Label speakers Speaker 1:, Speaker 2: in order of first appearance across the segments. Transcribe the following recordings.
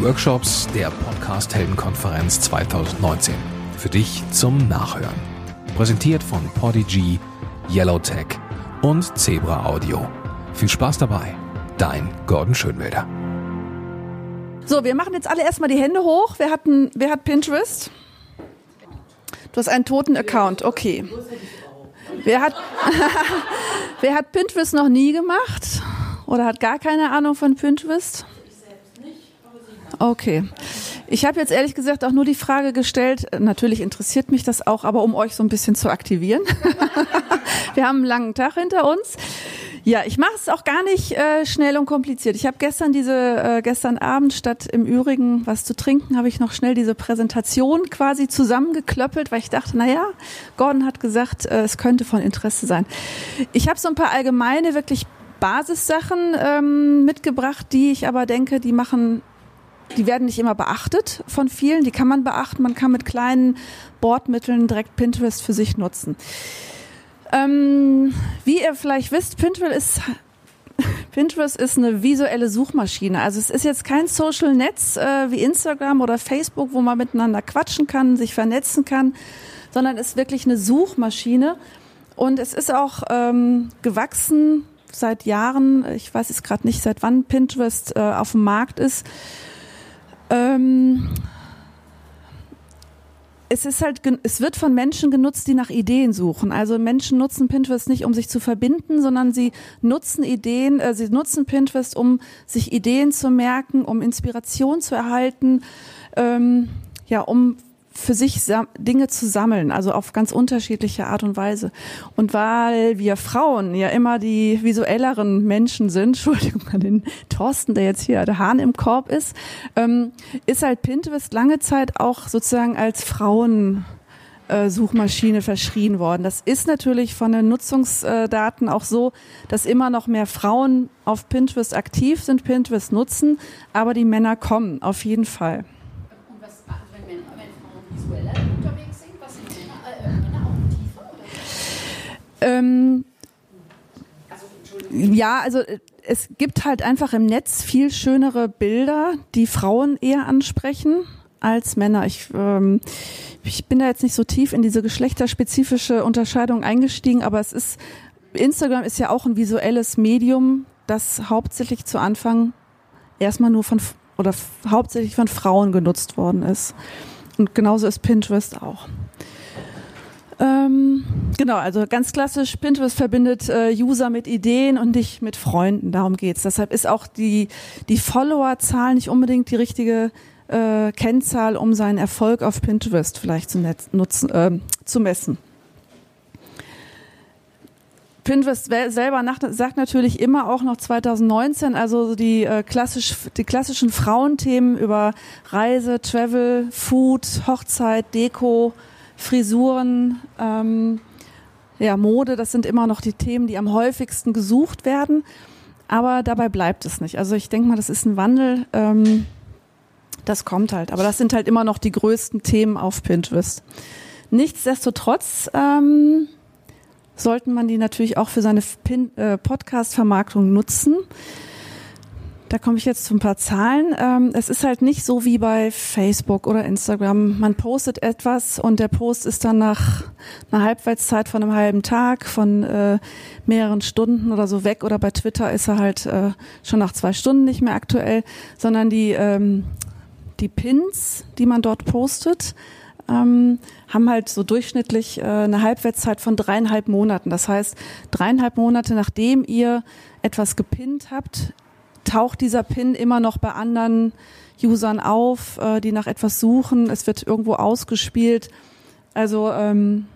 Speaker 1: Workshops der Podcast Heldenkonferenz 2019. Für dich zum Nachhören. Präsentiert von Podigy, Yellowtech und Zebra Audio. Viel Spaß dabei. Dein Gordon Schönwälder.
Speaker 2: So, wir machen jetzt alle erstmal die Hände hoch. Wer hat, ein, wer hat Pinterest? Du hast einen toten Account, okay. Wer hat, wer hat Pinterest noch nie gemacht? Oder hat gar keine Ahnung von Pinterest? Okay. Ich habe jetzt ehrlich gesagt auch nur die Frage gestellt, natürlich interessiert mich das auch, aber um euch so ein bisschen zu aktivieren. Wir haben einen langen Tag hinter uns. Ja, ich mache es auch gar nicht äh, schnell und kompliziert. Ich habe gestern diese, äh, gestern Abend statt im Übrigen was zu trinken, habe ich noch schnell diese Präsentation quasi zusammengeklöppelt, weil ich dachte, naja, Gordon hat gesagt, äh, es könnte von Interesse sein. Ich habe so ein paar allgemeine, wirklich Basissachen ähm, mitgebracht, die ich aber denke, die machen die werden nicht immer beachtet von vielen. Die kann man beachten. Man kann mit kleinen Bordmitteln direkt Pinterest für sich nutzen. Ähm, wie ihr vielleicht wisst, Pinterest ist Pinterest ist eine visuelle Suchmaschine. Also es ist jetzt kein Social Netz äh, wie Instagram oder Facebook, wo man miteinander quatschen kann, sich vernetzen kann, sondern es ist wirklich eine Suchmaschine. Und es ist auch ähm, gewachsen seit Jahren. Ich weiß jetzt gerade nicht, seit wann Pinterest äh, auf dem Markt ist. Ähm, es ist halt, es wird von Menschen genutzt, die nach Ideen suchen. Also Menschen nutzen Pinterest nicht, um sich zu verbinden, sondern sie nutzen Ideen, äh, sie nutzen Pinterest, um sich Ideen zu merken, um Inspiration zu erhalten, ähm, ja, um für sich Dinge zu sammeln, also auf ganz unterschiedliche Art und Weise. Und weil wir Frauen ja immer die visuelleren Menschen sind, Entschuldigung an den Thorsten, der jetzt hier der Hahn im Korb ist, ähm, ist halt Pinterest lange Zeit auch sozusagen als Frauen Suchmaschine verschrien worden. Das ist natürlich von den Nutzungsdaten auch so, dass immer noch mehr Frauen auf Pinterest aktiv sind, Pinterest nutzen, aber die Männer kommen auf jeden Fall. Ähm, ja, also äh, es gibt halt einfach im Netz viel schönere Bilder, die Frauen eher ansprechen als Männer. Ich, ähm, ich bin da jetzt nicht so tief in diese geschlechterspezifische Unterscheidung eingestiegen, aber es ist, Instagram ist ja auch ein visuelles Medium, das hauptsächlich zu Anfang erstmal nur von oder hauptsächlich von Frauen genutzt worden ist. Und genauso ist Pinterest auch. Ähm, genau, also ganz klassisch, Pinterest verbindet äh, User mit Ideen und nicht mit Freunden, darum geht's. Deshalb ist auch die, die Followerzahl nicht unbedingt die richtige äh, Kennzahl, um seinen Erfolg auf Pinterest vielleicht zu, nutzen, äh, zu messen. Pinterest selber nach, sagt natürlich immer auch noch 2019, also die, äh, klassisch, die klassischen Frauenthemen über Reise, Travel, Food, Hochzeit, Deko, Frisuren, ähm, ja, Mode, das sind immer noch die Themen, die am häufigsten gesucht werden. Aber dabei bleibt es nicht. Also ich denke mal, das ist ein Wandel. Ähm, das kommt halt. Aber das sind halt immer noch die größten Themen auf Pinterest. Nichtsdestotrotz ähm, sollten man die natürlich auch für seine äh, Podcast-Vermarktung nutzen. Da komme ich jetzt zu ein paar Zahlen. Ähm, es ist halt nicht so wie bei Facebook oder Instagram. Man postet etwas und der Post ist dann nach einer Halbwertszeit von einem halben Tag, von äh, mehreren Stunden oder so weg. Oder bei Twitter ist er halt äh, schon nach zwei Stunden nicht mehr aktuell, sondern die, ähm, die Pins, die man dort postet, ähm, haben halt so durchschnittlich äh, eine Halbwertszeit von dreieinhalb Monaten. Das heißt, dreieinhalb Monate nachdem ihr etwas gepinnt habt, taucht dieser Pin immer noch bei anderen Usern auf, äh, die nach etwas suchen. Es wird irgendwo ausgespielt. Also ähm,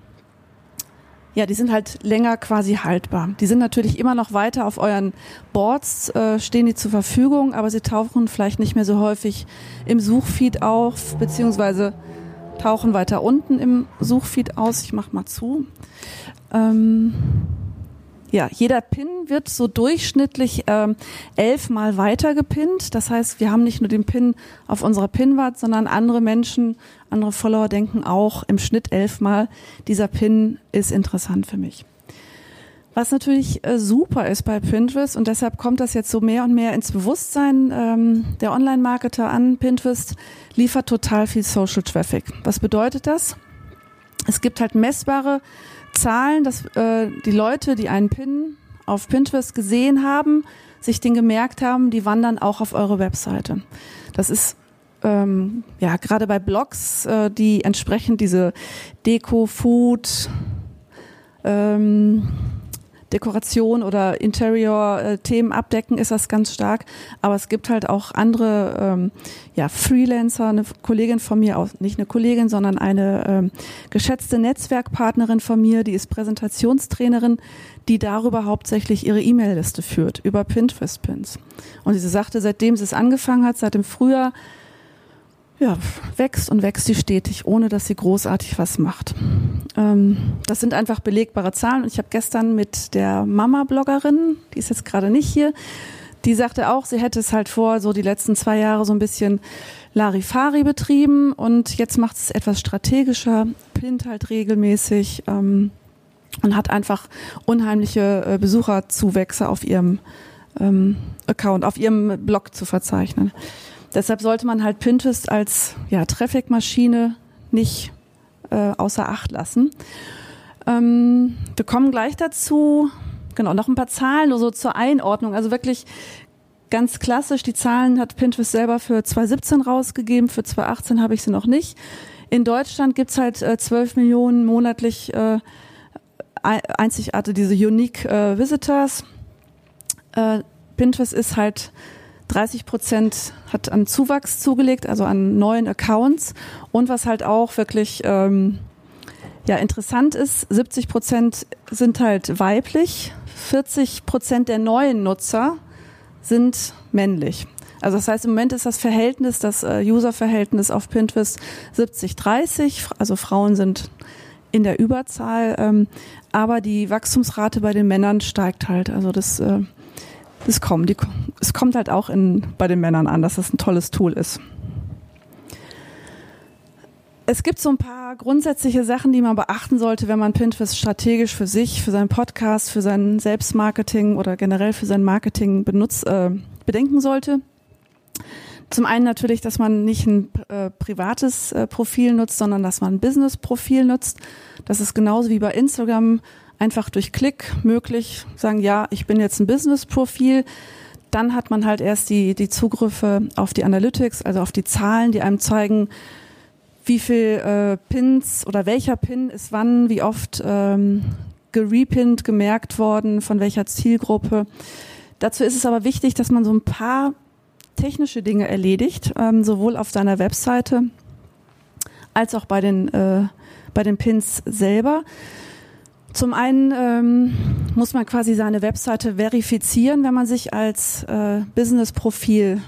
Speaker 2: ja, die sind halt länger quasi haltbar. Die sind natürlich immer noch weiter auf euren Boards, äh, stehen die zur Verfügung, aber sie tauchen vielleicht nicht mehr so häufig im Suchfeed auf, beziehungsweise tauchen weiter unten im Suchfeed aus. Ich mach mal zu. Ähm, ja, jeder Pin wird so durchschnittlich ähm, elfmal weiter gepinnt. Das heißt, wir haben nicht nur den Pin auf unserer Pinwand, sondern andere Menschen, andere Follower denken auch im Schnitt elfmal, dieser Pin ist interessant für mich. Was natürlich äh, super ist bei Pinterest und deshalb kommt das jetzt so mehr und mehr ins Bewusstsein ähm, der Online-Marketer an. Pinterest liefert total viel Social Traffic. Was bedeutet das? Es gibt halt messbare Zahlen, dass äh, die Leute, die einen Pin auf Pinterest gesehen haben, sich den gemerkt haben, die wandern auch auf eure Webseite. Das ist ähm, ja gerade bei Blogs, äh, die entsprechend diese Deko, Food, ähm, Dekoration oder Interior-Themen abdecken, ist das ganz stark. Aber es gibt halt auch andere ähm, ja, Freelancer, eine Kollegin von mir, auch nicht eine Kollegin, sondern eine ähm, geschätzte Netzwerkpartnerin von mir, die ist Präsentationstrainerin, die darüber hauptsächlich ihre E-Mail-Liste führt, über Pinterest-Pins. Und sie sagte, seitdem sie es angefangen hat, seit dem Frühjahr, ja, wächst und wächst sie stetig, ohne dass sie großartig was macht. Ähm, das sind einfach belegbare Zahlen. Und ich habe gestern mit der Mama-Bloggerin, die ist jetzt gerade nicht hier, die sagte auch, sie hätte es halt vor, so die letzten zwei Jahre so ein bisschen Larifari betrieben und jetzt macht es etwas strategischer, pinnt halt regelmäßig ähm, und hat einfach unheimliche äh, Besucherzuwächse auf ihrem ähm, Account, auf ihrem Blog zu verzeichnen. Deshalb sollte man halt Pinterest als ja, Traffic-Maschine nicht äh, außer Acht lassen. Ähm, wir kommen gleich dazu. Genau, noch ein paar Zahlen, nur so zur Einordnung. Also wirklich ganz klassisch, die Zahlen hat Pinterest selber für 2017 rausgegeben, für 2018 habe ich sie noch nicht. In Deutschland gibt's halt äh, 12 Millionen monatlich äh, einzigartige, diese Unique äh, Visitors. Äh, Pinterest ist halt 30 Prozent hat an Zuwachs zugelegt, also an neuen Accounts. Und was halt auch wirklich ähm, ja, interessant ist, 70 Prozent sind halt weiblich, 40 Prozent der neuen Nutzer sind männlich. Also das heißt, im Moment ist das Verhältnis, das äh, User-Verhältnis auf Pinterest 70-30, also Frauen sind in der Überzahl, ähm, aber die Wachstumsrate bei den Männern steigt halt. Also das äh, es kommt, die, es kommt halt auch in, bei den Männern an, dass das ein tolles Tool ist. Es gibt so ein paar grundsätzliche Sachen, die man beachten sollte, wenn man Pinterest strategisch für sich, für seinen Podcast, für sein Selbstmarketing oder generell für sein Marketing benutzt, äh, bedenken sollte. Zum einen natürlich, dass man nicht ein äh, privates äh, Profil nutzt, sondern dass man ein Business-Profil nutzt. Das ist genauso wie bei Instagram einfach durch Klick möglich, sagen, ja, ich bin jetzt ein Business-Profil. Dann hat man halt erst die, die Zugriffe auf die Analytics, also auf die Zahlen, die einem zeigen, wie viel äh, Pins oder welcher Pin ist wann, wie oft ähm, gerepinnt, gemerkt worden, von welcher Zielgruppe. Dazu ist es aber wichtig, dass man so ein paar technische Dinge erledigt, ähm, sowohl auf seiner Webseite als auch bei den, äh, bei den Pins selber. Zum einen ähm, muss man quasi seine Webseite verifizieren, wenn man sich als äh, Business-Profil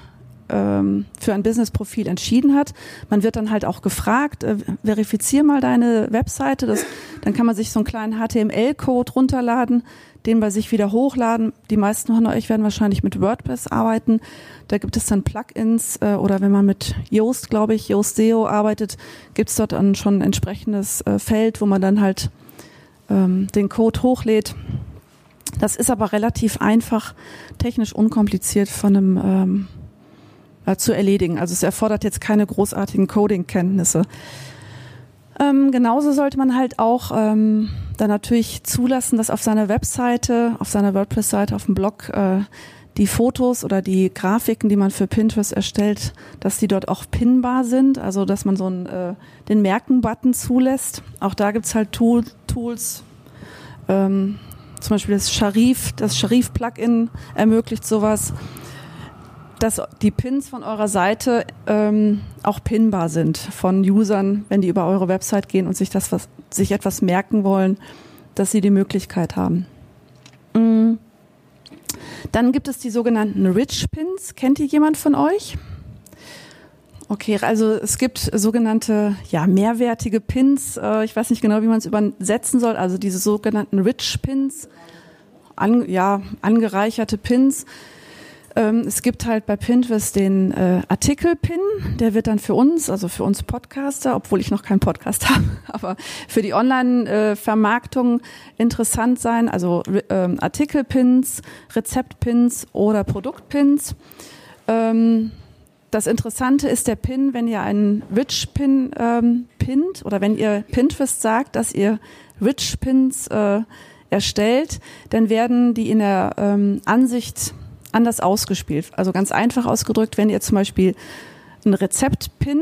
Speaker 2: ähm, für ein Business-Profil entschieden hat. Man wird dann halt auch gefragt, äh, verifizier mal deine Webseite. Das, dann kann man sich so einen kleinen HTML-Code runterladen, den bei sich wieder hochladen. Die meisten von euch werden wahrscheinlich mit WordPress arbeiten. Da gibt es dann Plugins äh, oder wenn man mit Yoast, glaube ich, Yoast SEO arbeitet, gibt es dort dann schon ein entsprechendes äh, Feld, wo man dann halt ähm, den Code hochlädt. Das ist aber relativ einfach, technisch unkompliziert von einem ähm, äh, zu erledigen. Also es erfordert jetzt keine großartigen Coding-Kenntnisse. Ähm, genauso sollte man halt auch ähm, dann natürlich zulassen, dass auf seiner Webseite, auf seiner WordPress-Seite, auf dem Blog äh, die Fotos oder die Grafiken, die man für Pinterest erstellt, dass die dort auch pinbar sind, also dass man so einen, äh, den Merken-Button zulässt. Auch da gibt's halt Tool, Tools, ähm, zum Beispiel das Sharif, das Sharif-Plugin ermöglicht sowas, dass die Pins von eurer Seite ähm, auch pinbar sind von Usern, wenn die über eure Website gehen und sich das was, sich etwas merken wollen, dass sie die Möglichkeit haben. Dann gibt es die sogenannten Rich Pins. Kennt ihr jemand von euch? Okay, also es gibt sogenannte ja mehrwertige Pins. Äh, ich weiß nicht genau, wie man es übersetzen soll. Also diese sogenannten Rich Pins, an, ja angereicherte Pins. Ähm, es gibt halt bei Pinterest den äh, Artikel-Pin, der wird dann für uns, also für uns Podcaster, obwohl ich noch keinen Podcast habe, aber für die Online-Vermarktung interessant sein, also ähm, Artikel-Pins, Rezept-Pins oder Produkt-Pins. Ähm, das Interessante ist der Pin, wenn ihr einen Rich-Pin ähm, pinnt oder wenn ihr Pinterest sagt, dass ihr Rich-Pins äh, erstellt, dann werden die in der ähm, Ansicht anders ausgespielt. Also ganz einfach ausgedrückt, wenn ihr zum Beispiel ein Rezept-Pin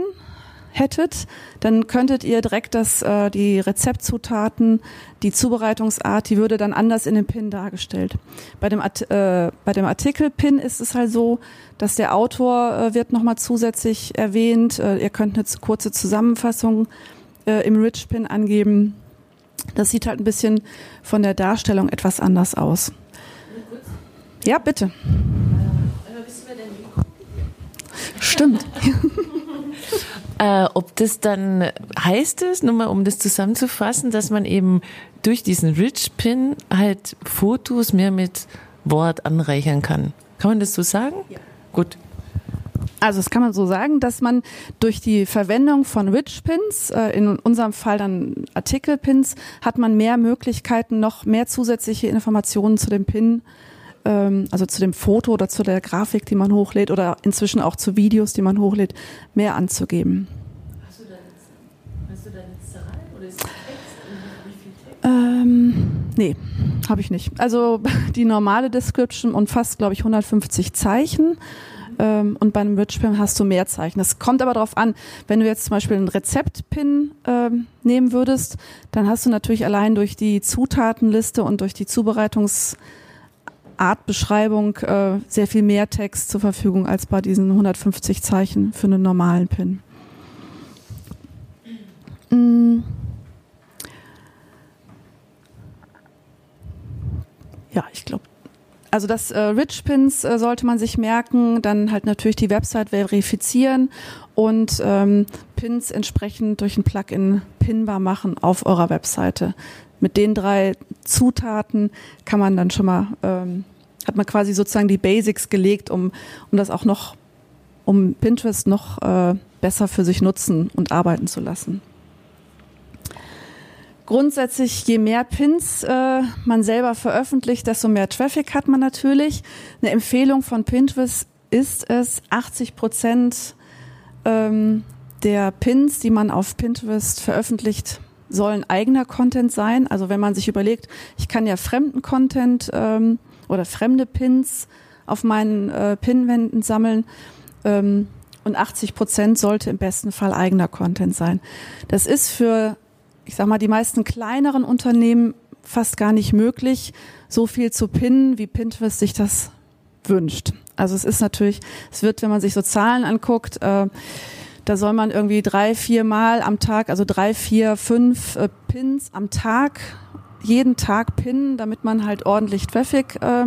Speaker 2: hättet, dann könntet ihr direkt das, äh, die Rezeptzutaten, die Zubereitungsart, die würde dann anders in dem Pin dargestellt. Bei dem, Art, äh, bei dem Artikel-Pin ist es halt so, dass der Autor äh, wird nochmal zusätzlich erwähnt. Äh, ihr könnt eine kurze Zusammenfassung äh, im Rich-Pin angeben. Das sieht halt ein bisschen von der Darstellung etwas anders aus. Ja, bitte. Stimmt.
Speaker 3: äh, ob das dann heißt es, nur mal um das zusammenzufassen, dass man eben durch diesen Rich Pin halt Fotos mehr mit Wort anreichern kann. Kann man das so sagen? Ja. Gut.
Speaker 2: Also das kann man so sagen, dass man durch die Verwendung von Rich Pins, äh, in unserem Fall dann Artikel Pins, hat man mehr Möglichkeiten, noch mehr zusätzliche Informationen zu dem Pin ähm, also zu dem Foto oder zu der Grafik, die man hochlädt oder inzwischen auch zu Videos, die man hochlädt, mehr anzugeben. Hast du da eine, hast du da eine Zahl oder ist das Text? Ähm, nee, habe ich nicht. Also die normale Description umfasst, glaube ich, 150 Zeichen. Ähm, und bei einem Rich-Pin hast du mehr Zeichen. Das kommt aber darauf an, wenn du jetzt zum Beispiel einen Rezept-Pin ähm, nehmen würdest, dann hast du natürlich allein durch die Zutatenliste und durch die Zubereitungs- Artbeschreibung äh, sehr viel mehr Text zur Verfügung als bei diesen 150 Zeichen für einen normalen Pin. Mm. Ja, ich glaube. Also das äh, Rich Pins äh, sollte man sich merken, dann halt natürlich die Website verifizieren und ähm, Pins entsprechend durch ein Plugin pinbar machen auf eurer Webseite mit den drei Zutaten kann man dann schon mal, ähm, hat man quasi sozusagen die Basics gelegt, um, um das auch noch, um Pinterest noch äh, besser für sich nutzen und arbeiten zu lassen. Grundsätzlich, je mehr Pins äh, man selber veröffentlicht, desto mehr Traffic hat man natürlich. Eine Empfehlung von Pinterest ist es, 80 Prozent ähm, der Pins, die man auf Pinterest veröffentlicht, sollen eigener Content sein. Also wenn man sich überlegt, ich kann ja fremden Content ähm, oder fremde Pins auf meinen äh, Pinwänden sammeln. Ähm, und 80 Prozent sollte im besten Fall eigener Content sein. Das ist für, ich sag mal, die meisten kleineren Unternehmen fast gar nicht möglich, so viel zu pinnen, wie Pinterest sich das wünscht. Also es ist natürlich, es wird, wenn man sich so Zahlen anguckt, äh, da soll man irgendwie drei, vier Mal am Tag, also drei, vier, fünf äh, Pins am Tag, jeden Tag pinnen, damit man halt ordentlich Traffic, äh,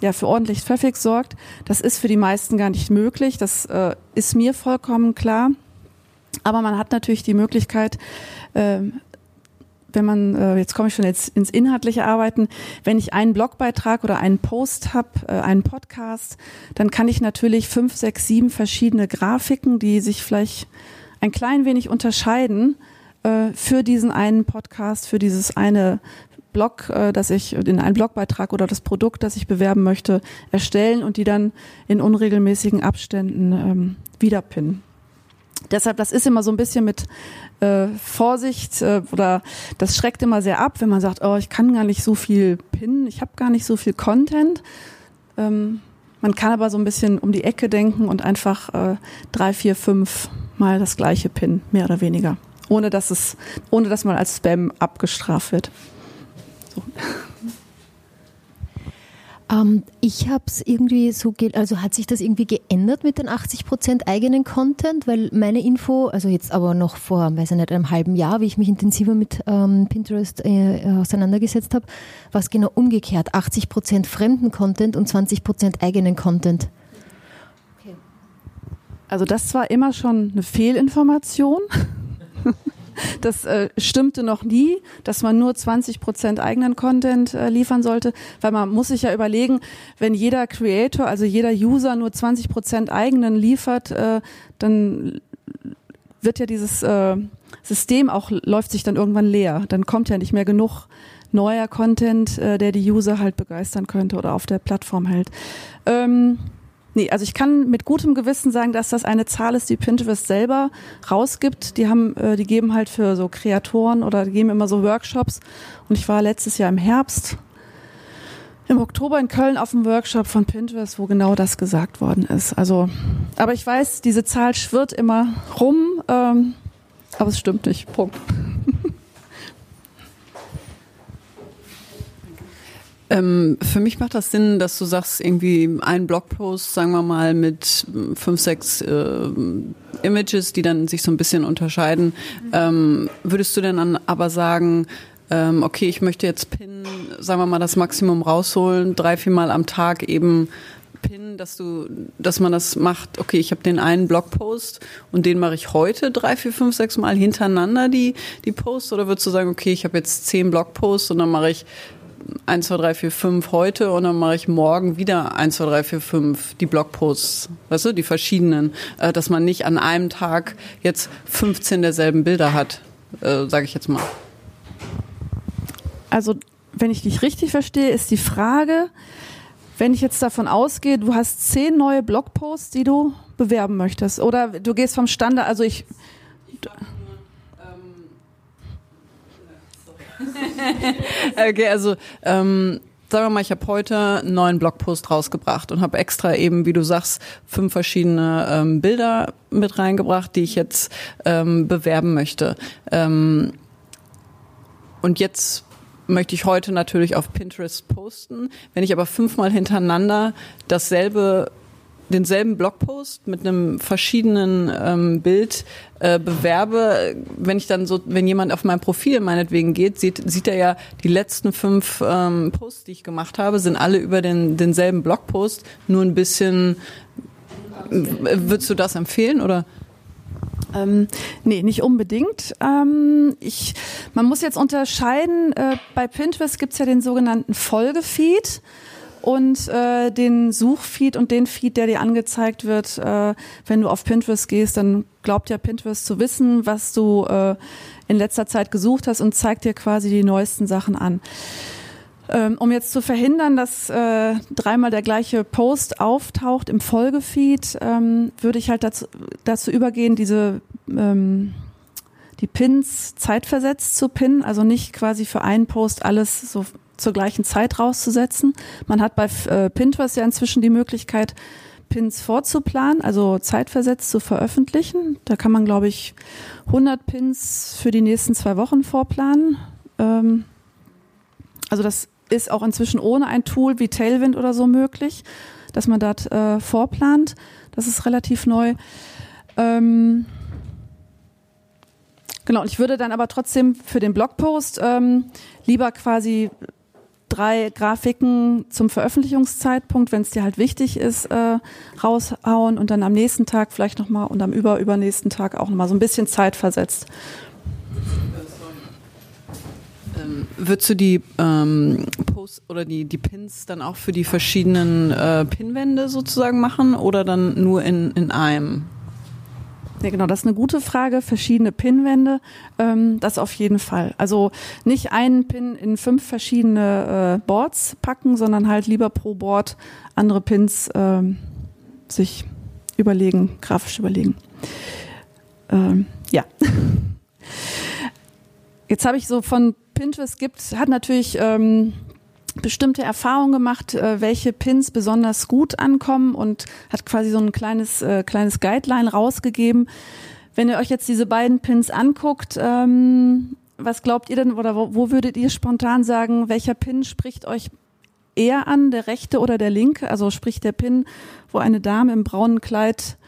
Speaker 2: ja, für ordentlich Traffic sorgt. Das ist für die meisten gar nicht möglich. Das äh, ist mir vollkommen klar. Aber man hat natürlich die Möglichkeit, äh, wenn man, äh, jetzt komme ich schon jetzt ins inhaltliche Arbeiten, wenn ich einen Blogbeitrag oder einen Post habe, äh, einen Podcast, dann kann ich natürlich fünf, sechs, sieben verschiedene Grafiken, die sich vielleicht ein klein wenig unterscheiden, äh, für diesen einen Podcast, für dieses eine Blog, äh, das ich in einen Blogbeitrag oder das Produkt, das ich bewerben möchte, erstellen und die dann in unregelmäßigen Abständen ähm, wiederpinnen. Deshalb, das ist immer so ein bisschen mit äh, Vorsicht äh, oder das schreckt immer sehr ab, wenn man sagt, oh, ich kann gar nicht so viel pinnen, ich habe gar nicht so viel Content. Ähm, man kann aber so ein bisschen um die Ecke denken und einfach äh, drei, vier, fünf Mal das gleiche pinnen, mehr oder weniger, ohne dass es, ohne dass man als Spam abgestraft wird. So.
Speaker 4: Ähm, ich habe es irgendwie so, also hat sich das irgendwie geändert mit den 80 Prozent eigenen Content, weil meine Info, also jetzt aber noch vor, weiß ich nicht, einem halben Jahr, wie ich mich intensiver mit ähm, Pinterest äh, auseinandergesetzt habe, war es genau umgekehrt, 80 Prozent fremden Content und 20 Prozent eigenen Content.
Speaker 2: Also das war immer schon eine Fehlinformation. Das äh, stimmte noch nie, dass man nur 20 Prozent eigenen Content äh, liefern sollte, weil man muss sich ja überlegen, wenn jeder Creator, also jeder User nur 20 Prozent eigenen liefert, äh, dann wird ja dieses äh, System auch läuft sich dann irgendwann leer. Dann kommt ja nicht mehr genug neuer Content, äh, der die User halt begeistern könnte oder auf der Plattform hält. Ähm, Nee, also ich kann mit gutem Gewissen sagen, dass das eine Zahl ist, die Pinterest selber rausgibt. Die haben, äh, die geben halt für so Kreatoren oder geben immer so Workshops. Und ich war letztes Jahr im Herbst, im Oktober in Köln auf einem Workshop von Pinterest, wo genau das gesagt worden ist. Also, aber ich weiß, diese Zahl schwirrt immer rum, ähm, aber es stimmt nicht. Punkt.
Speaker 5: Ähm, für mich macht das Sinn, dass du sagst, irgendwie ein Blogpost, sagen wir mal, mit fünf, sechs äh, Images, die dann sich so ein bisschen unterscheiden. Ähm, würdest du denn dann aber sagen, ähm, okay, ich möchte jetzt Pin, sagen wir mal, das Maximum rausholen, drei, vier Mal am Tag eben Pin, dass du, dass man das macht, okay, ich habe den einen Blogpost und den mache ich heute drei, vier, fünf, sechs Mal hintereinander die, die Posts oder würdest du sagen, okay, ich habe jetzt zehn Blogposts und dann mache ich 1, 2, 3, 4, 5 heute und dann mache ich morgen wieder 1, 2, 3, 4, 5 die Blogposts, weißt du, die verschiedenen, äh, dass man nicht an einem Tag jetzt 15 derselben Bilder hat, äh, sage ich jetzt mal.
Speaker 2: Also, wenn ich dich richtig verstehe, ist die Frage, wenn ich jetzt davon ausgehe, du hast zehn neue Blogposts, die du bewerben möchtest, oder du gehst vom Standard, also ich.
Speaker 5: okay, also ähm, sagen wir mal, ich habe heute einen neuen Blogpost rausgebracht und habe extra eben, wie du sagst, fünf verschiedene ähm, Bilder mit reingebracht, die ich jetzt ähm, bewerben möchte. Ähm, und jetzt möchte ich heute natürlich auf Pinterest posten. Wenn ich aber fünfmal hintereinander dasselbe denselben Blogpost mit einem verschiedenen ähm, Bild äh, bewerbe, wenn ich dann so, wenn jemand auf mein Profil meinetwegen geht, sieht, sieht er ja die letzten fünf ähm, Posts, die ich gemacht habe, sind alle über den denselben Blogpost, nur ein bisschen. Würdest du das empfehlen oder?
Speaker 2: Ähm, nee, nicht unbedingt. Ähm, ich, man muss jetzt unterscheiden, äh, bei Pinterest gibt's ja den sogenannten Folgefeed und äh, den Suchfeed und den Feed, der dir angezeigt wird, äh, wenn du auf Pinterest gehst, dann glaubt ja Pinterest zu wissen, was du äh, in letzter Zeit gesucht hast und zeigt dir quasi die neuesten Sachen an. Ähm, um jetzt zu verhindern, dass äh, dreimal der gleiche Post auftaucht im Folgefeed, ähm, würde ich halt dazu, dazu übergehen, diese ähm, die Pins zeitversetzt zu pinnen, also nicht quasi für einen Post alles so zur gleichen Zeit rauszusetzen. Man hat bei äh, Pinterest ja inzwischen die Möglichkeit, Pins vorzuplanen, also zeitversetzt zu veröffentlichen. Da kann man, glaube ich, 100 Pins für die nächsten zwei Wochen vorplanen. Ähm, also das ist auch inzwischen ohne ein Tool wie Tailwind oder so möglich, dass man das äh, vorplant. Das ist relativ neu. Ähm, genau, und ich würde dann aber trotzdem für den Blogpost ähm, lieber quasi drei Grafiken zum Veröffentlichungszeitpunkt, wenn es dir halt wichtig ist, äh, raushauen und dann am nächsten Tag vielleicht nochmal und am über übernächsten Tag auch nochmal so ein bisschen Zeit versetzt.
Speaker 5: Ähm, würdest du die ähm, Posts oder die, die Pins dann auch für die verschiedenen äh, Pinwände sozusagen machen oder dann nur in, in einem?
Speaker 2: Ja, genau, das ist eine gute Frage. Verschiedene Pinwände, ähm, das auf jeden Fall. Also nicht einen Pin in fünf verschiedene äh, Boards packen, sondern halt lieber pro Board andere Pins ähm, sich überlegen, grafisch überlegen. Ähm, ja. Jetzt habe ich so von Pinterest gibt, hat natürlich ähm, bestimmte Erfahrungen gemacht, äh, welche Pins besonders gut ankommen und hat quasi so ein kleines, äh, kleines Guideline rausgegeben. Wenn ihr euch jetzt diese beiden Pins anguckt, ähm, was glaubt ihr denn oder wo, wo würdet ihr spontan sagen, welcher Pin spricht euch eher an, der rechte oder der linke? Also spricht der Pin, wo eine Dame im braunen Kleid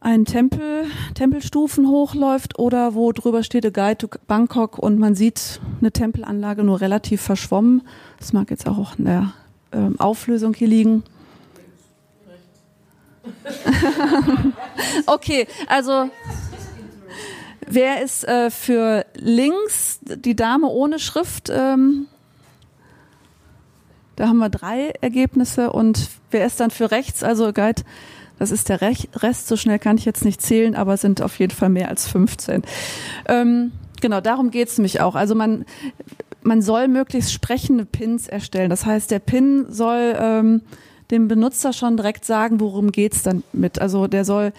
Speaker 2: einen Tempel, Tempelstufen hochläuft oder wo drüber steht A Guide to Bangkok und man sieht eine Tempelanlage nur relativ verschwommen. Das mag jetzt auch in der ähm, Auflösung hier liegen. okay, also wer ist äh, für links die Dame ohne Schrift? Ähm, da haben wir drei Ergebnisse und wer ist dann für rechts? Also Guide, das ist der Rest. So schnell kann ich jetzt nicht zählen, aber sind auf jeden Fall mehr als 15. Ähm, genau, darum geht's nämlich auch. Also man man soll möglichst sprechende Pins erstellen. Das heißt, der Pin soll ähm, dem Benutzer schon direkt sagen, worum geht's dann mit. Also der soll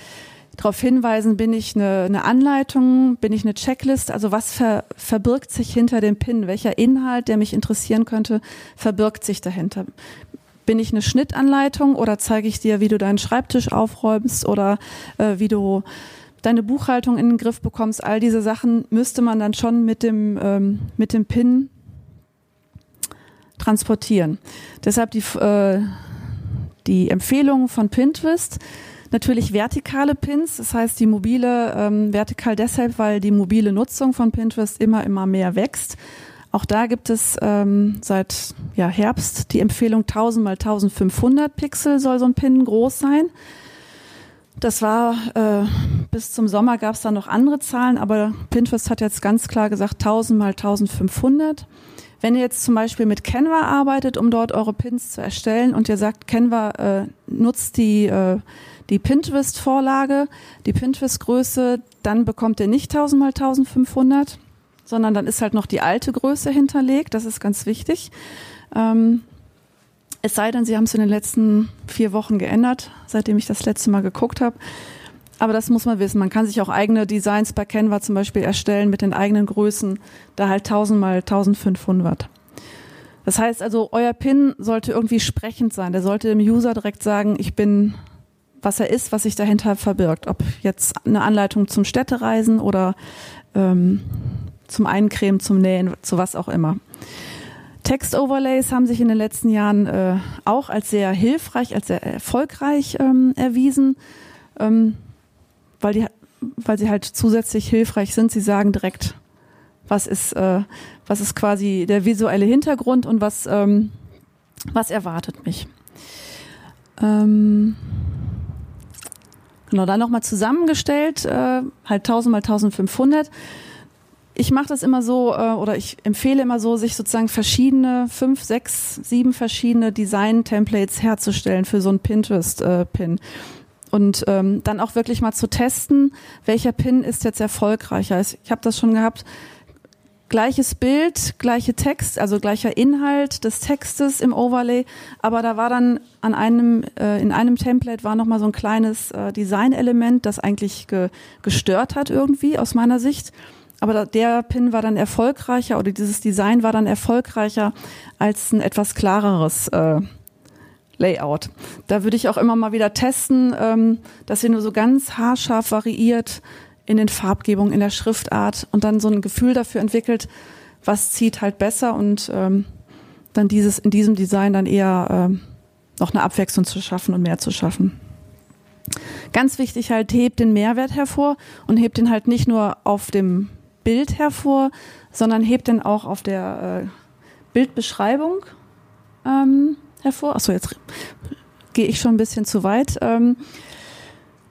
Speaker 2: darauf hinweisen, bin ich eine, eine Anleitung, bin ich eine Checklist, also was ver, verbirgt sich hinter dem Pin, welcher Inhalt, der mich interessieren könnte, verbirgt sich dahinter. Bin ich eine Schnittanleitung oder zeige ich dir, wie du deinen Schreibtisch aufräumst oder äh, wie du deine Buchhaltung in den Griff bekommst? All diese Sachen müsste man dann schon mit dem, ähm, mit dem Pin transportieren. Deshalb die, äh, die Empfehlung von Pinterest, natürlich vertikale Pins, das heißt die mobile ähm, vertikal deshalb, weil die mobile Nutzung von Pinterest immer immer mehr wächst. Auch da gibt es ähm, seit ja, Herbst die Empfehlung 1000 mal 1500 Pixel soll so ein Pin groß sein. Das war äh, bis zum Sommer gab es da noch andere Zahlen, aber Pinterest hat jetzt ganz klar gesagt 1000 mal 1500. Wenn ihr jetzt zum Beispiel mit Canva arbeitet, um dort eure Pins zu erstellen und ihr sagt, Canva äh, nutzt die, äh, die Pinterest-Vorlage, die Pinterest-Größe, dann bekommt ihr nicht 1000 mal 1500, sondern dann ist halt noch die alte Größe hinterlegt. Das ist ganz wichtig. Ähm, es sei denn, sie haben es in den letzten vier Wochen geändert, seitdem ich das letzte Mal geguckt habe. Aber das muss man wissen. Man kann sich auch eigene Designs bei Canva zum Beispiel erstellen mit den eigenen Größen, da halt 1000 mal 1500. Das heißt also, euer Pin sollte irgendwie sprechend sein. Der sollte dem User direkt sagen, ich bin, was er ist, was sich dahinter verbirgt. Ob jetzt eine Anleitung zum Städtereisen oder ähm, zum Eincremen, zum Nähen, zu was auch immer. Text-Overlays haben sich in den letzten Jahren äh, auch als sehr hilfreich, als sehr erfolgreich ähm, erwiesen. Ähm, weil die, weil sie halt zusätzlich hilfreich sind. Sie sagen direkt, was ist, äh, was ist quasi der visuelle Hintergrund und was, ähm, was erwartet mich. Ähm, genau, dann nochmal zusammengestellt, äh, halt 1000 mal 1500. Ich mache das immer so, äh, oder ich empfehle immer so, sich sozusagen verschiedene, fünf, sechs, sieben verschiedene Design-Templates herzustellen für so ein Pinterest-Pin. Und ähm, dann auch wirklich mal zu testen, welcher Pin ist jetzt erfolgreicher. Ich habe das schon gehabt. Gleiches Bild, gleiche Text, also gleicher Inhalt des Textes im Overlay, aber da war dann an einem äh, in einem Template war noch mal so ein kleines äh, Designelement, das eigentlich ge gestört hat irgendwie aus meiner Sicht. Aber der Pin war dann erfolgreicher oder dieses Design war dann erfolgreicher als ein etwas klareres äh, Layout. Da würde ich auch immer mal wieder testen, ähm, dass ihr nur so ganz haarscharf variiert in den Farbgebungen, in der Schriftart und dann so ein Gefühl dafür entwickelt, was zieht halt besser und ähm, dann dieses in diesem Design dann eher ähm, noch eine Abwechslung zu schaffen und mehr zu schaffen. Ganz wichtig halt, hebt den Mehrwert hervor und hebt den halt nicht nur auf dem Bild hervor, sondern hebt den auch auf der äh, Bildbeschreibung ähm, hervor. Achso, jetzt gehe ich schon ein bisschen zu weit. Ähm,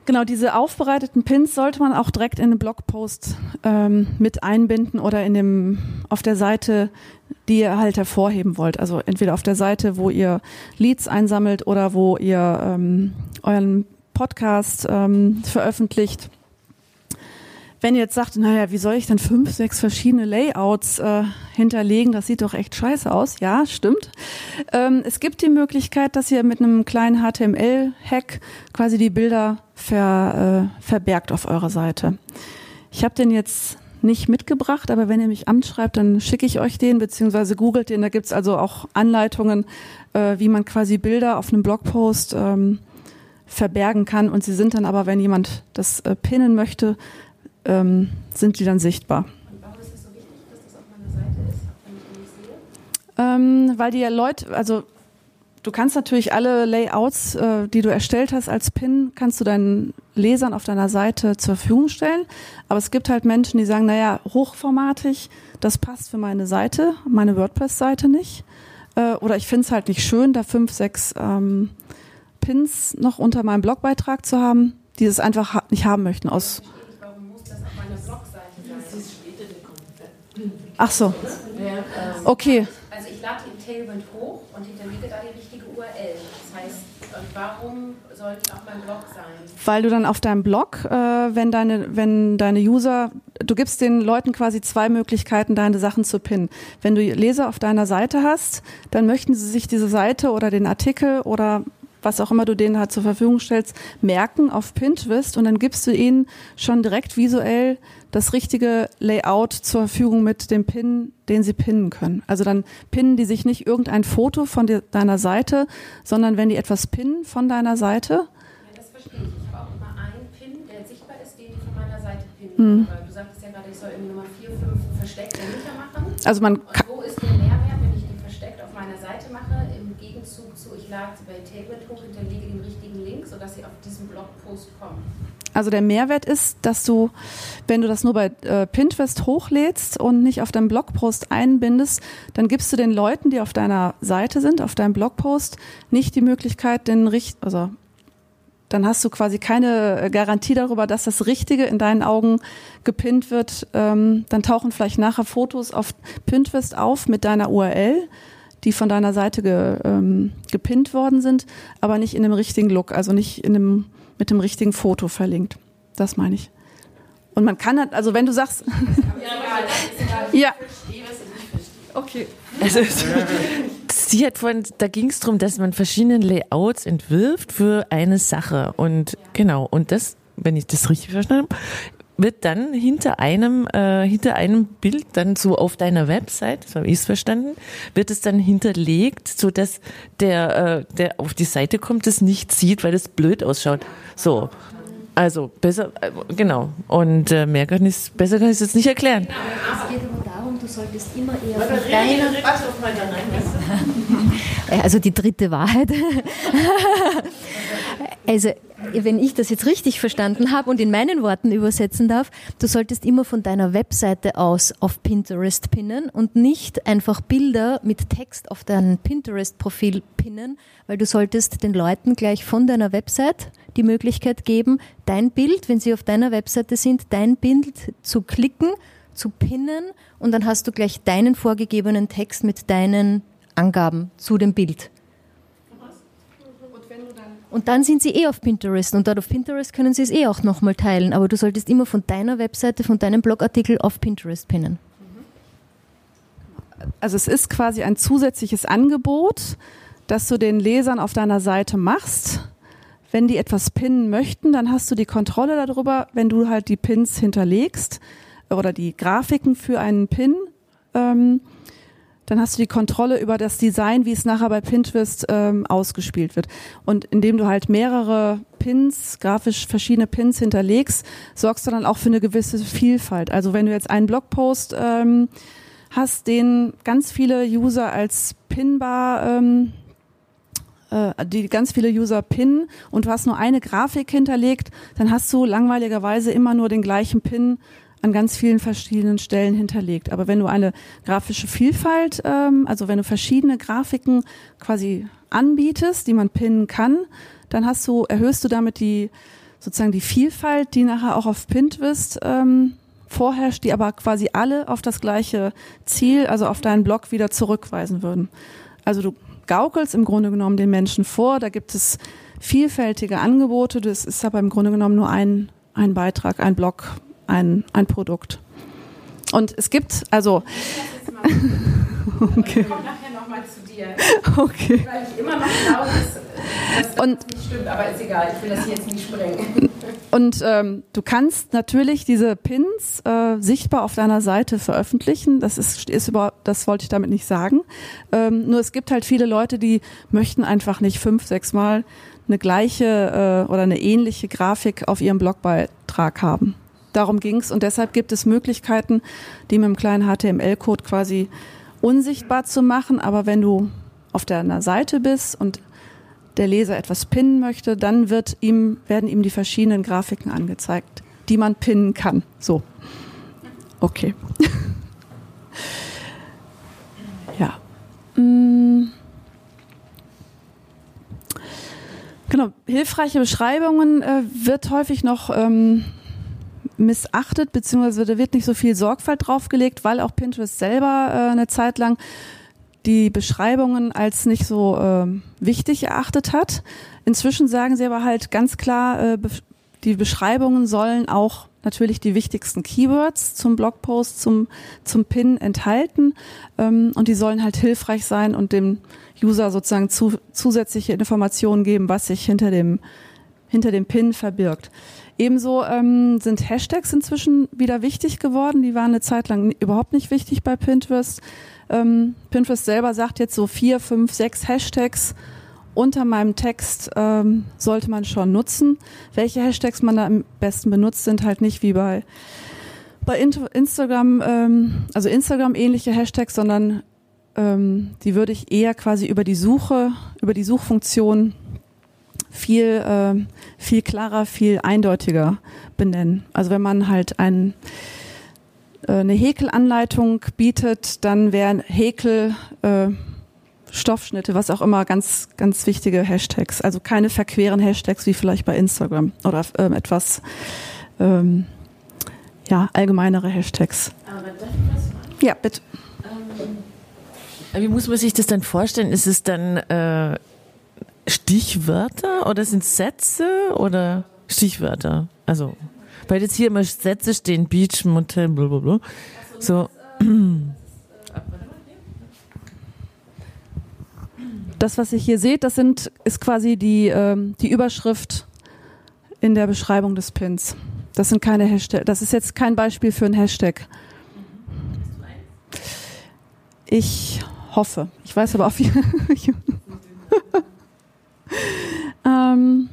Speaker 2: genau, diese aufbereiteten Pins sollte man auch direkt in einem Blogpost ähm, mit einbinden oder in dem, auf der Seite, die ihr halt hervorheben wollt. Also entweder auf der Seite, wo ihr Leads einsammelt oder wo ihr ähm, euren Podcast ähm, veröffentlicht wenn ihr jetzt sagt, naja, wie soll ich denn fünf, sechs verschiedene Layouts äh, hinterlegen? Das sieht doch echt scheiße aus. Ja, stimmt. Ähm, es gibt die Möglichkeit, dass ihr mit einem kleinen HTML-Hack quasi die Bilder ver, äh, verbergt auf eurer Seite. Ich habe den jetzt nicht mitgebracht, aber wenn ihr mich anschreibt, dann schicke ich euch den, beziehungsweise googelt den. Da gibt's also auch Anleitungen, äh, wie man quasi Bilder auf einem Blogpost ähm, verbergen kann. Und sie sind dann aber, wenn jemand das äh, pinnen möchte, ähm, sind die dann sichtbar. Und warum ist es so wichtig, dass das auf meiner Seite ist, wenn ich die sehe? Ähm, weil die Leute, also du kannst natürlich alle Layouts, äh, die du erstellt hast als Pin, kannst du deinen Lesern auf deiner Seite zur Verfügung stellen. Aber es gibt halt Menschen, die sagen, naja, hochformatig, das passt für meine Seite, meine WordPress-Seite nicht. Äh, oder ich finde es halt nicht schön, da fünf, sechs ähm, Pins noch unter meinem Blogbeitrag zu haben, die es einfach ha nicht haben möchten aus Ach so. Okay.
Speaker 6: Also ich lade im Tailwind hoch und hinterlege da die richtige URL. Das heißt, warum sollte es auf meinem Blog sein?
Speaker 2: Weil du dann auf deinem Blog, äh, wenn deine, wenn deine User, du gibst den Leuten quasi zwei Möglichkeiten, deine Sachen zu pinnen. Wenn du Leser auf deiner Seite hast, dann möchten sie sich diese Seite oder den Artikel oder was auch immer du denen halt zur Verfügung stellst, merken auf Pinterest und dann gibst du ihnen schon direkt visuell das richtige Layout zur Verfügung mit dem Pin, den sie pinnen können. Also dann pinnen die sich nicht irgendein Foto von dir, deiner Seite, sondern wenn die etwas pinnen von deiner Seite. Ja,
Speaker 6: das verstehe ich. Ich habe auch immer einen Pin, der sichtbar ist, den ich von meiner Seite pinnen. Mhm. Du sagtest ja gerade, ich soll irgendwie Nummer 4, 5 versteckt machen.
Speaker 2: Also man
Speaker 6: kann. wo ist der Mehrwert, wenn ich den versteckt auf meiner Seite mache, Gegenzug zu, ich lade bei Tailwind hoch, hinterlege den richtigen Link, sodass sie auf diesen Blogpost kommen?
Speaker 2: Also der Mehrwert ist, dass du, wenn du das nur bei äh, Pinterest hochlädst und nicht auf deinem Blogpost einbindest, dann gibst du den Leuten, die auf deiner Seite sind, auf deinem Blogpost, nicht die Möglichkeit, den Richt, also dann hast du quasi keine Garantie darüber, dass das Richtige in deinen Augen gepinnt wird. Ähm, dann tauchen vielleicht nachher Fotos auf Pinterest auf mit deiner URL, die von deiner Seite ge, ähm, gepinnt worden sind, aber nicht in dem richtigen Look, also nicht in dem mit dem richtigen Foto verlinkt. Das meine ich. Und man kann, halt, also wenn du sagst. ja.
Speaker 3: Okay. Also, sie hat von, da ging es darum, dass man verschiedene Layouts entwirft für eine Sache. Und genau, und das, wenn ich das richtig verstanden habe, wird dann hinter einem, äh, hinter einem Bild dann so auf deiner Website, so habe ich es verstanden, wird es dann hinterlegt, so dass der, äh, der auf die Seite kommt, das nicht sieht, weil das blöd ausschaut. So. Also besser, äh, genau. Und äh, mehr kann ich, besser kann ich es jetzt nicht erklären.
Speaker 4: Es geht aber darum, du solltest immer eher von deiner... Also die dritte Wahrheit. also wenn ich das jetzt richtig verstanden habe und in meinen Worten übersetzen darf, du solltest immer von deiner Webseite aus auf Pinterest pinnen und nicht einfach Bilder mit Text auf dein Pinterest-Profil pinnen, weil du solltest den Leuten gleich von deiner Website die Möglichkeit geben, dein Bild, wenn sie auf deiner Webseite sind, dein Bild zu klicken, zu pinnen und dann hast du gleich deinen vorgegebenen Text mit deinen Angaben zu dem Bild. Und dann sind sie eh auf Pinterest und dort auf Pinterest können sie es eh auch nochmal teilen. Aber du solltest immer von deiner Webseite, von deinem Blogartikel auf Pinterest pinnen.
Speaker 2: Also es ist quasi ein zusätzliches Angebot, das du den Lesern auf deiner Seite machst. Wenn die etwas pinnen möchten, dann hast du die Kontrolle darüber, wenn du halt die Pins hinterlegst oder die Grafiken für einen Pin. Ähm, dann hast du die Kontrolle über das Design, wie es nachher bei Pinterest ähm, ausgespielt wird. Und indem du halt mehrere Pins, grafisch verschiedene Pins hinterlegst, sorgst du dann auch für eine gewisse Vielfalt. Also wenn du jetzt einen Blogpost ähm, hast, den ganz viele User als Pinbar ähm, äh, die ganz viele User pinnen und du hast nur eine Grafik hinterlegt, dann hast du langweiligerweise immer nur den gleichen Pin an ganz vielen verschiedenen Stellen hinterlegt. Aber wenn du eine grafische Vielfalt, ähm, also wenn du verschiedene Grafiken quasi anbietest, die man pinnen kann, dann hast du, erhöhst du damit die sozusagen die Vielfalt, die nachher auch auf Pinterest ähm, vorherrscht, die aber quasi alle auf das gleiche Ziel, also auf deinen Blog wieder zurückweisen würden. Also du gaukelst im Grunde genommen den Menschen vor, da gibt es vielfältige Angebote, das ist aber im Grunde genommen nur ein, ein Beitrag, ein Blog, ein, ein Produkt. Und es gibt, also.
Speaker 6: okay. Ich komme nachher nochmal zu dir.
Speaker 2: Okay.
Speaker 6: Weil ich immer noch glaube, dass, das und, nicht stimmt, aber ist egal, ich will das jetzt nicht sprengen.
Speaker 2: Und ähm, du kannst natürlich diese Pins äh, sichtbar auf deiner Seite veröffentlichen. Das ist, ist über, das wollte ich damit nicht sagen. Ähm, nur es gibt halt viele Leute, die möchten einfach nicht fünf, sechs Mal eine gleiche äh, oder eine ähnliche Grafik auf ihrem Blogbeitrag haben. Darum ging es und deshalb gibt es Möglichkeiten, die mit einem kleinen HTML-Code quasi unsichtbar zu machen. Aber wenn du auf deiner Seite bist und der Leser etwas pinnen möchte, dann wird ihm, werden ihm die verschiedenen Grafiken angezeigt, die man pinnen kann. So. Okay. ja. Mm. Genau, hilfreiche Beschreibungen äh, wird häufig noch ähm, missachtet, beziehungsweise da wird nicht so viel Sorgfalt draufgelegt, weil auch Pinterest selber äh, eine Zeit lang die Beschreibungen als nicht so äh, wichtig erachtet hat. Inzwischen sagen sie aber halt ganz klar, äh, die Beschreibungen sollen auch natürlich die wichtigsten Keywords zum Blogpost, zum, zum Pin enthalten ähm, und die sollen halt hilfreich sein und dem User sozusagen zu, zusätzliche Informationen geben, was sich hinter dem, hinter dem Pin verbirgt. Ebenso ähm, sind Hashtags inzwischen wieder wichtig geworden. Die waren eine Zeit lang überhaupt nicht wichtig bei Pinterest. Ähm, Pinterest selber sagt jetzt so vier, fünf, sechs Hashtags unter meinem Text ähm, sollte man schon nutzen. Welche Hashtags man da am besten benutzt, sind halt nicht wie bei bei Instagram, ähm, also Instagram ähnliche Hashtags, sondern ähm, die würde ich eher quasi über die Suche, über die Suchfunktion viel, äh, viel klarer, viel eindeutiger benennen. Also wenn man halt ein, äh, eine Häkelanleitung bietet, dann wären Häkel äh, Stoffschnitte, was auch immer, ganz, ganz wichtige Hashtags. Also keine verqueren Hashtags wie vielleicht bei Instagram oder ähm, etwas ähm, ja, allgemeinere Hashtags. Ja, bitte.
Speaker 3: Ähm, wie muss man sich das dann vorstellen? Ist es dann äh, Stichwörter oder sind Sätze oder Stichwörter? Also, weil jetzt hier immer Sätze stehen, Beach, Motel, blablabla. So.
Speaker 2: das, was ihr hier seht, das sind, ist quasi die, ähm, die Überschrift in der Beschreibung des Pins. Das sind keine Hashtag, das ist jetzt kein Beispiel für ein Hashtag. Ich hoffe. Ich weiß aber auch wie. ähm,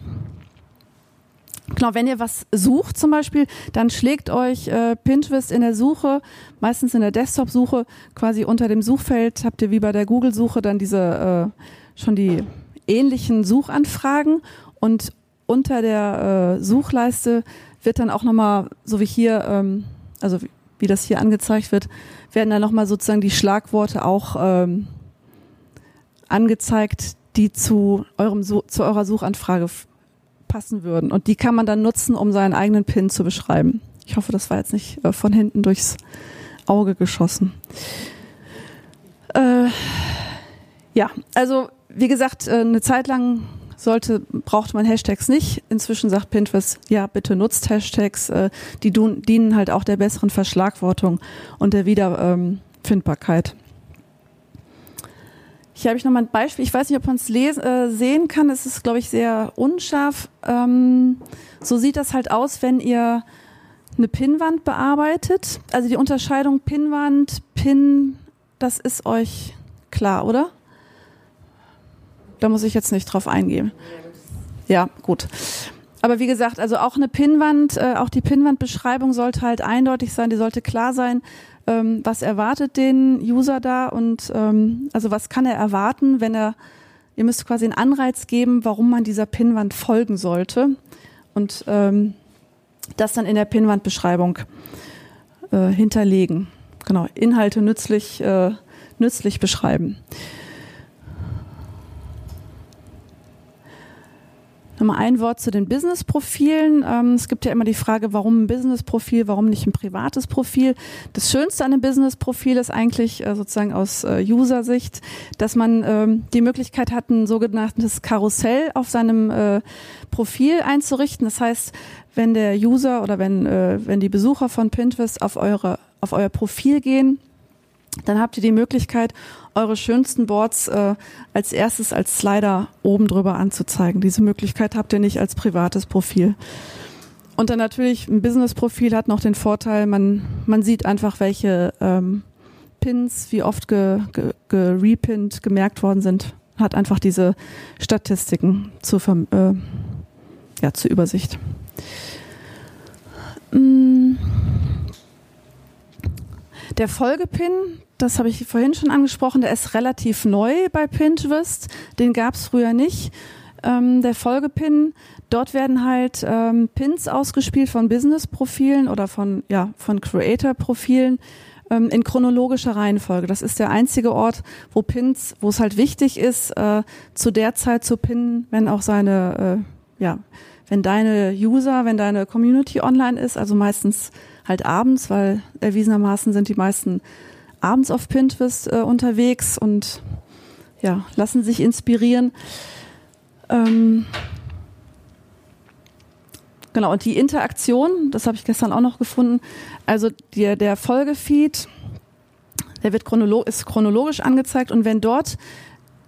Speaker 2: Genau, wenn ihr was sucht zum Beispiel, dann schlägt euch äh, Pinterest in der Suche, meistens in der Desktop-Suche, quasi unter dem Suchfeld habt ihr wie bei der Google-Suche dann diese äh, schon die ähnlichen Suchanfragen und unter der äh, Suchleiste wird dann auch nochmal, so wie hier, ähm, also wie, wie das hier angezeigt wird, werden dann nochmal sozusagen die Schlagworte auch ähm, angezeigt, die zu eurem zu eurer Suchanfrage passen würden. Und die kann man dann nutzen, um seinen eigenen Pin zu beschreiben. Ich hoffe, das war jetzt nicht äh, von hinten durchs Auge geschossen. Äh, ja, also wie gesagt, äh, eine Zeit lang sollte, braucht man Hashtags nicht. Inzwischen sagt Pinterest, ja, bitte nutzt Hashtags. Äh, die dienen halt auch der besseren Verschlagwortung und der Wiederfindbarkeit. Hier habe ich nochmal ein Beispiel. Ich weiß nicht, ob man es äh, sehen kann. Es ist, glaube ich, sehr unscharf. Ähm, so sieht das halt aus, wenn ihr eine Pinnwand bearbeitet. Also die Unterscheidung Pinnwand, Pin, das ist euch klar, oder? Da muss ich jetzt nicht drauf eingehen. Ja, gut. Aber wie gesagt, also auch eine Pinnwand, äh, auch die Pinnwandbeschreibung sollte halt eindeutig sein, die sollte klar sein ähm, was erwartet den User da und ähm, also was kann er erwarten, wenn er, ihr müsst quasi einen Anreiz geben, warum man dieser Pinnwand folgen sollte und ähm, das dann in der Pinnwandbeschreibung äh, hinterlegen. Genau, Inhalte nützlich, äh, nützlich beschreiben. Nochmal ein Wort zu den Business-Profilen. Ähm, es gibt ja immer die Frage, warum ein Business-Profil, warum nicht ein privates Profil. Das Schönste an einem Business-Profil ist eigentlich äh, sozusagen aus äh, User-Sicht, dass man ähm, die Möglichkeit hat, ein sogenanntes Karussell auf seinem äh, Profil einzurichten. Das heißt, wenn der User oder wenn, äh, wenn die Besucher von Pinterest auf eure auf euer Profil gehen, dann habt ihr die Möglichkeit, eure schönsten Boards äh, als erstes als Slider oben drüber anzuzeigen. Diese Möglichkeit habt ihr nicht als privates Profil. Und dann natürlich ein Business-Profil hat noch den Vorteil, man, man sieht einfach, welche ähm, Pins, wie oft ge, ge, gerepinnt, gemerkt worden sind, hat einfach diese Statistiken zur, äh, ja, zur Übersicht. Mm. Der Folgepin, das habe ich vorhin schon angesprochen, der ist relativ neu bei Pinterest. Den gab es früher nicht. Ähm, der Folgepin, dort werden halt ähm, Pins ausgespielt von Business-Profilen oder von, ja, von Creator-Profilen ähm, in chronologischer Reihenfolge. Das ist der einzige Ort, wo Pins, wo es halt wichtig ist, äh, zu der Zeit zu pinnen, wenn auch seine äh, ja, wenn deine User, wenn deine Community online ist, also meistens halt abends, weil erwiesenermaßen sind die meisten abends auf Pinterest äh, unterwegs und ja, lassen sich inspirieren. Ähm, genau, und die Interaktion, das habe ich gestern auch noch gefunden, also der, der Folgefeed, der wird chronolo ist chronologisch angezeigt und wenn dort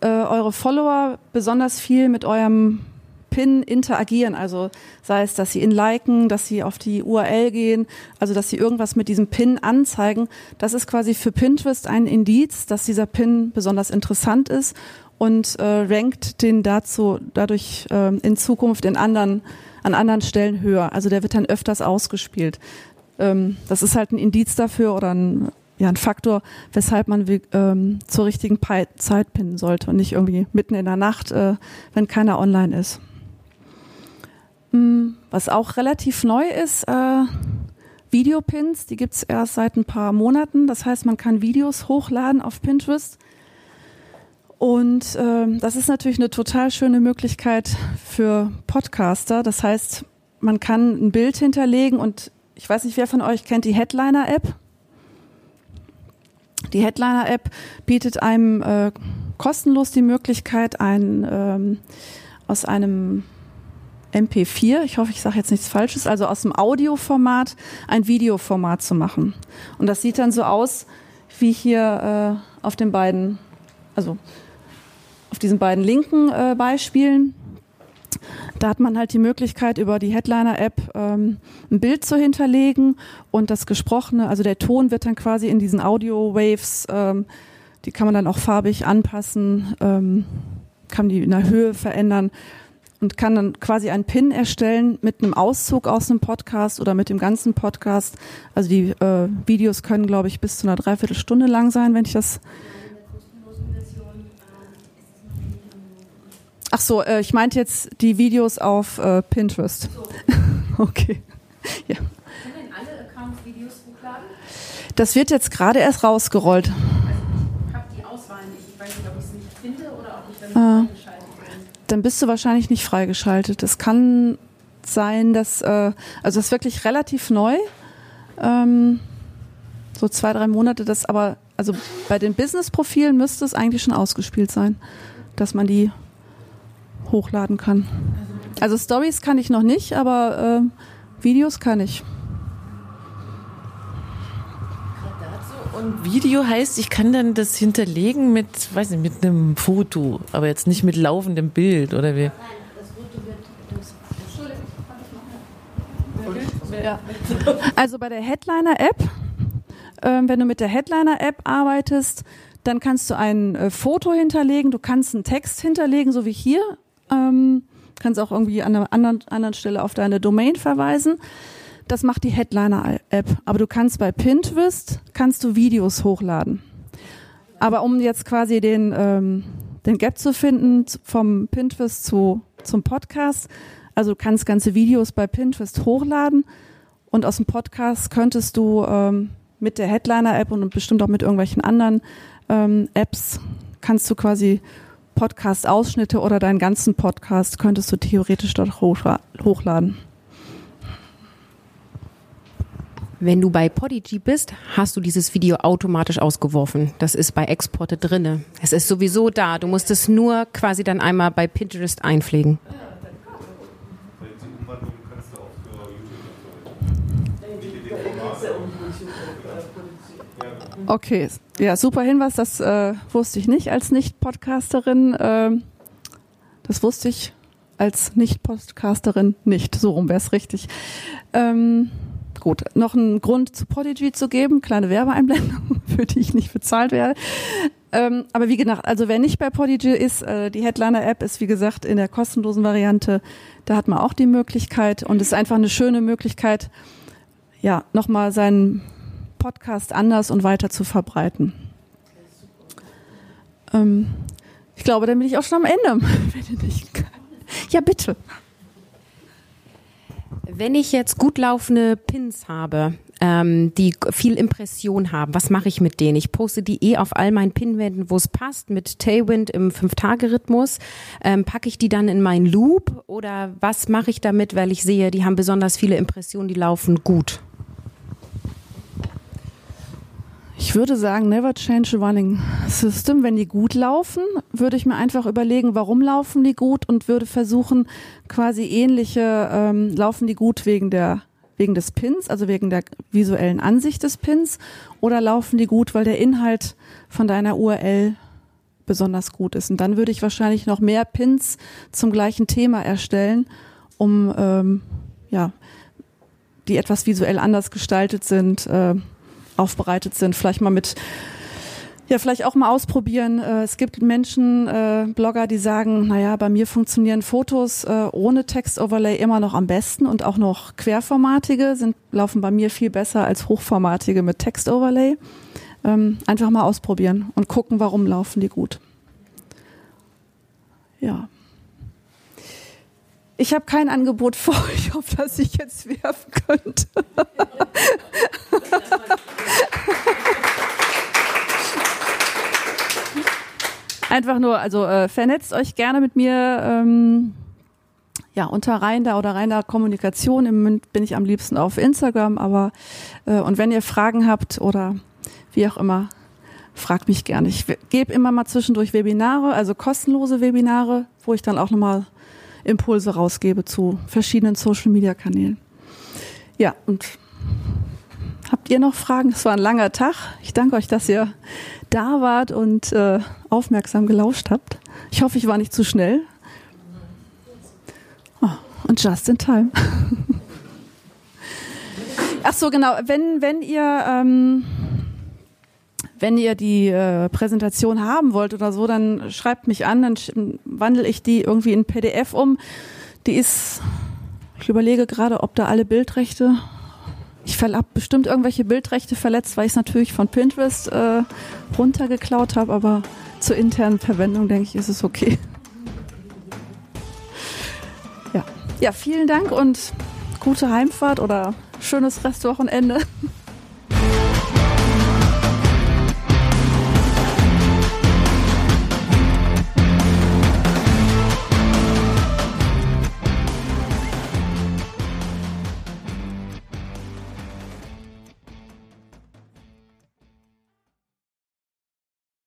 Speaker 2: äh, eure Follower besonders viel mit eurem Pin interagieren, also sei es, dass sie ihn liken, dass sie auf die URL gehen, also dass sie irgendwas mit diesem Pin anzeigen, das ist quasi für Pinterest ein Indiz, dass dieser Pin besonders interessant ist und äh, rankt den dazu dadurch äh, in Zukunft in anderen an anderen Stellen höher. Also der wird dann öfters ausgespielt. Ähm, das ist halt ein Indiz dafür oder ein ja, ein Faktor, weshalb man ähm, zur richtigen Zeit pinnen sollte und nicht irgendwie mitten in der Nacht, äh, wenn keiner online ist. Mm, was auch relativ neu ist, äh, Videopins, die gibt's erst seit ein paar Monaten. Das heißt, man kann Videos hochladen auf Pinterest. Und äh, das ist natürlich eine total schöne Möglichkeit für Podcaster. Das heißt, man kann ein Bild hinterlegen und ich weiß nicht, wer von euch kennt die Headliner-App. Die Headliner-App bietet einem äh, kostenlos die Möglichkeit, ein, ähm, aus einem MP4, ich hoffe, ich sage jetzt nichts Falsches, also aus dem Audioformat ein Videoformat zu machen. Und das sieht dann so aus, wie hier äh, auf den beiden, also auf diesen beiden linken äh, Beispielen. Da hat man halt die Möglichkeit, über die Headliner-App ähm, ein Bild zu hinterlegen und das Gesprochene, also der Ton wird dann quasi in diesen Audio-Waves, ähm, die kann man dann auch farbig anpassen, ähm, kann die in der Höhe verändern und kann dann quasi einen Pin erstellen mit einem Auszug aus einem Podcast oder mit dem ganzen Podcast. Also die äh, Videos können, glaube ich, bis zu einer Dreiviertelstunde lang sein, wenn ich das. Ach so, äh, ich meinte jetzt die Videos auf äh, Pinterest. okay. Ja. Können denn alle Accounts Videos hochladen? Das wird jetzt gerade erst rausgerollt. Also ich habe die Auswahl nicht. Ich weiß nicht, ob ich es nicht finde oder ob ich dann ah dann bist du wahrscheinlich nicht freigeschaltet. Es kann sein, dass, äh, also das ist wirklich relativ neu, ähm, so zwei, drei Monate, das aber, also bei den Business-Profilen müsste es eigentlich schon ausgespielt sein, dass man die hochladen kann. Also Stories kann ich noch nicht, aber äh, Videos kann ich.
Speaker 3: Und Video heißt, ich kann dann das hinterlegen mit, weiß nicht, mit einem Foto, aber jetzt nicht mit laufendem Bild, oder wie? Nein, das Foto
Speaker 2: wird. Ja. Also bei der Headliner-App, äh, wenn du mit der Headliner-App arbeitest, dann kannst du ein äh, Foto hinterlegen, du kannst einen Text hinterlegen, so wie hier. Ähm, kannst auch irgendwie an einer anderen Stelle auf deine Domain verweisen. Das macht die Headliner-App. Aber du kannst bei Pinterest, kannst du Videos hochladen. Aber um jetzt quasi den, ähm, den Gap zu finden vom Pinterest zu, zum Podcast, also du kannst ganze Videos bei Pinterest hochladen und aus dem Podcast könntest du ähm, mit der Headliner-App und bestimmt auch mit irgendwelchen anderen ähm, Apps kannst du quasi Podcast-Ausschnitte oder deinen ganzen Podcast könntest du theoretisch dort hochladen.
Speaker 7: Wenn du bei Podigy bist, hast du dieses Video automatisch ausgeworfen. Das ist bei Exporte drinne. Es ist sowieso da. Du musst es nur quasi dann einmal bei Pinterest einpflegen.
Speaker 2: Okay, ja, super Hinweis. Das äh, wusste ich nicht als Nicht-Podcasterin. Äh, das wusste ich als Nicht-Podcasterin nicht. So rum wäre es richtig. Ähm, Gut, noch einen Grund zu Podigy zu geben, kleine Werbeeinblendung, für die ich nicht bezahlt werde. Ähm, aber wie gesagt, also wer nicht bei Podigy ist, äh, die Headliner-App ist wie gesagt in der kostenlosen Variante, da hat man auch die Möglichkeit und ist einfach eine schöne Möglichkeit, ja, nochmal seinen Podcast anders und weiter zu verbreiten. Ähm, ich glaube, dann bin ich auch schon am Ende. ja, bitte.
Speaker 7: Wenn ich jetzt gut laufende Pins habe, ähm, die viel Impression haben, was mache ich mit denen? Ich poste die eh auf all meinen Pinwänden, wo es passt, mit Tailwind im Fünf-Tage-Rhythmus. Ähm, packe ich die dann in meinen Loop oder was mache ich damit, weil ich sehe, die haben besonders viele Impressionen, die laufen gut?
Speaker 2: Ich würde sagen, never change a running system. Wenn die gut laufen, würde ich mir einfach überlegen, warum laufen die gut und würde versuchen, quasi ähnliche, ähm, laufen die gut wegen der wegen des Pins, also wegen der visuellen Ansicht des Pins, oder laufen die gut, weil der Inhalt von deiner URL besonders gut ist. Und dann würde ich wahrscheinlich noch mehr Pins zum gleichen Thema erstellen, um ähm, ja, die etwas visuell anders gestaltet sind. Äh, aufbereitet sind. Vielleicht mal mit ja, vielleicht auch mal ausprobieren. Äh, es gibt Menschen, äh, Blogger, die sagen, naja, bei mir funktionieren Fotos äh, ohne Textoverlay immer noch am besten und auch noch querformatige sind, laufen bei mir viel besser als hochformatige mit Textoverlay. Ähm, einfach mal ausprobieren und gucken, warum laufen die gut. Ja. Ich habe kein Angebot vor euch, auf das ich jetzt werfen könnte. Einfach nur, also äh, vernetzt euch gerne mit mir. Ähm, ja, unter reiner oder reiner Kommunikation. Im Moment bin ich am liebsten auf Instagram, aber äh, und wenn ihr Fragen habt oder wie auch immer, fragt mich gerne. Ich gebe immer mal zwischendurch Webinare, also kostenlose Webinare, wo ich dann auch nochmal Impulse rausgebe zu verschiedenen Social Media Kanälen. Ja, und habt ihr noch Fragen? Es war ein langer Tag. Ich danke euch, dass ihr da wart und äh, aufmerksam gelauscht habt. Ich hoffe, ich war nicht zu schnell. Oh, und just in time. Ach so, genau. Wenn, wenn ihr, ähm, wenn ihr die äh, Präsentation haben wollt oder so, dann schreibt mich an, dann wandle ich die irgendwie in PDF um. Die ist, ich überlege gerade, ob da alle Bildrechte ich habe bestimmt irgendwelche Bildrechte verletzt, weil ich es natürlich von Pinterest äh, runtergeklaut habe, aber zur internen Verwendung denke ich, ist es okay. Ja. ja, vielen Dank und gute Heimfahrt oder schönes Restwochenende.